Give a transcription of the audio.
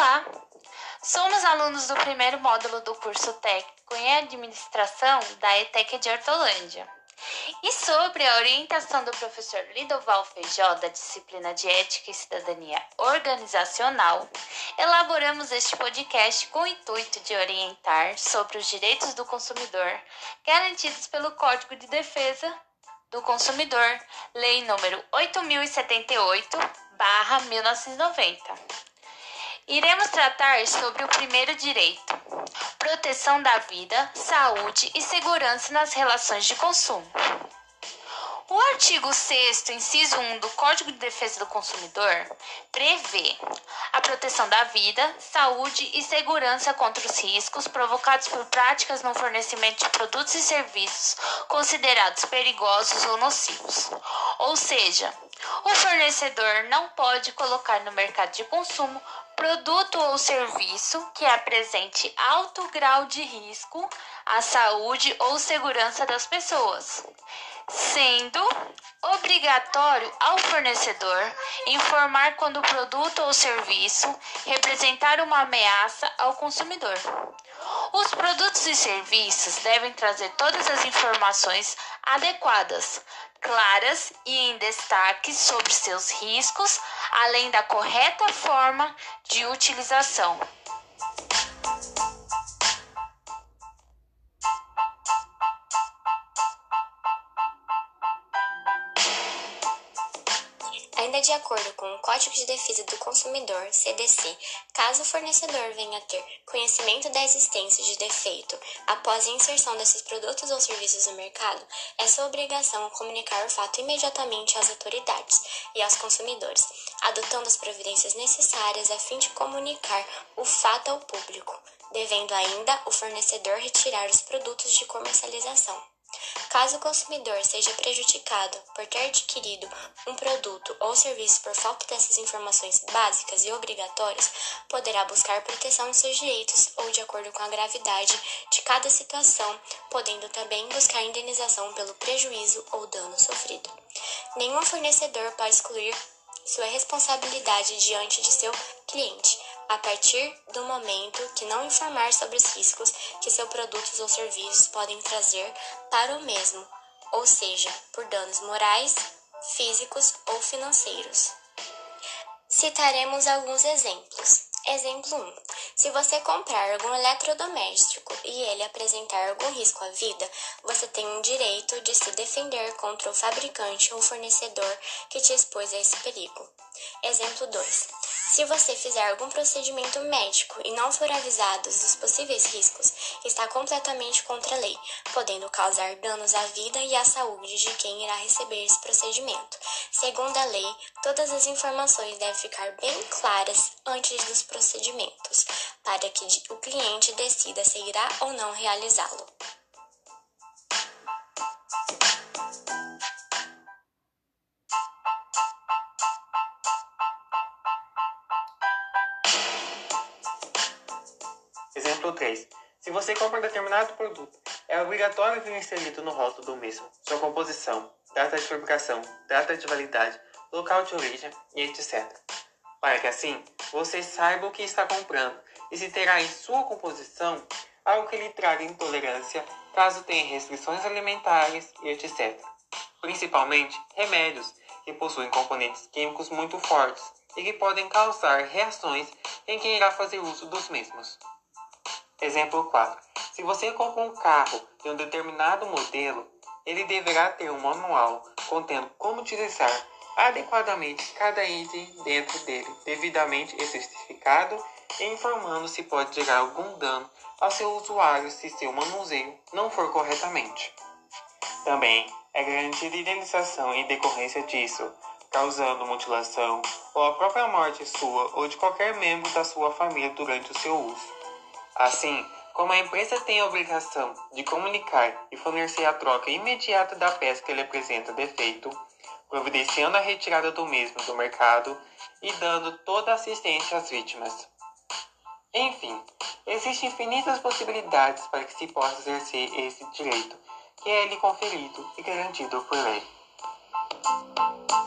Olá! Somos alunos do primeiro módulo do curso técnico em administração da ETEC de Hortolândia. E sobre a orientação do professor Lidoval Feijó da disciplina de Ética e Cidadania Organizacional, elaboramos este podcast com o intuito de orientar sobre os direitos do consumidor garantidos pelo Código de Defesa do Consumidor, Lei número 8078/1990. Iremos tratar sobre o primeiro direito: proteção da vida, saúde e segurança nas relações de consumo. O artigo 6, inciso 1 do Código de Defesa do Consumidor prevê a proteção da vida, saúde e segurança contra os riscos provocados por práticas no fornecimento de produtos e serviços considerados perigosos ou nocivos. Ou seja, o fornecedor não pode colocar no mercado de consumo produto ou serviço que apresente alto grau de risco à saúde ou segurança das pessoas, sendo obrigatório ao fornecedor informar quando o produto ou serviço representar uma ameaça ao consumidor. Os produtos e serviços devem trazer todas as informações adequadas claras e em destaque sobre seus riscos, além da correta forma de utilização. Ainda de acordo com o Código de Defesa do Consumidor, CDC, caso o fornecedor venha a ter conhecimento da existência de defeito após a inserção desses produtos ou serviços no mercado, é sua obrigação comunicar o fato imediatamente às autoridades e aos consumidores, adotando as providências necessárias a fim de comunicar o fato ao público, devendo ainda o fornecedor retirar os produtos de comercialização. Caso o consumidor seja prejudicado por ter adquirido um produto ou serviço por falta dessas informações básicas e obrigatórias, poderá buscar proteção de seus direitos ou de acordo com a gravidade de cada situação, podendo também buscar indenização pelo prejuízo ou dano sofrido. Nenhum fornecedor pode excluir sua responsabilidade diante de seu cliente a partir do momento que não informar sobre os riscos que seus produtos ou serviços podem trazer para o mesmo, ou seja, por danos morais, físicos ou financeiros. Citaremos alguns exemplos. Exemplo 1. Se você comprar algum eletrodoméstico e ele apresentar algum risco à vida, você tem o direito de se defender contra o fabricante ou fornecedor que te expôs a esse perigo. Exemplo 2. Se você fizer algum procedimento médico e não for avisado dos possíveis riscos, está completamente contra a lei, podendo causar danos à vida e à saúde de quem irá receber esse procedimento. Segundo a lei, todas as informações devem ficar bem claras antes dos procedimentos, para que o cliente decida se irá ou não realizá-lo. Exemplo 3. Se você compra determinado produto, é obrigatório vir inserido no rótulo do mesmo sua composição, data de fabricação, data de validade, local de origem e etc. Para que assim você saiba o que está comprando e se terá em sua composição algo que lhe traga intolerância caso tenha restrições alimentares e etc. Principalmente remédios que possuem componentes químicos muito fortes e que podem causar reações em quem irá fazer uso dos mesmos. Exemplo 4. Se você compra um carro de um determinado modelo, ele deverá ter um manual contendo como utilizar adequadamente cada item dentro dele, devidamente especificado e informando se pode gerar algum dano ao seu usuário se seu manuseio não for corretamente. Também é garantida indenização em decorrência disso, causando mutilação ou a própria morte sua ou de qualquer membro da sua família durante o seu uso. Assim, como a empresa tem a obrigação de comunicar e fornecer a troca imediata da peça que lhe apresenta defeito, providenciando a retirada do mesmo do mercado e dando toda a assistência às vítimas. Enfim, existem infinitas possibilidades para que se possa exercer esse direito, que é lhe conferido e garantido por lei.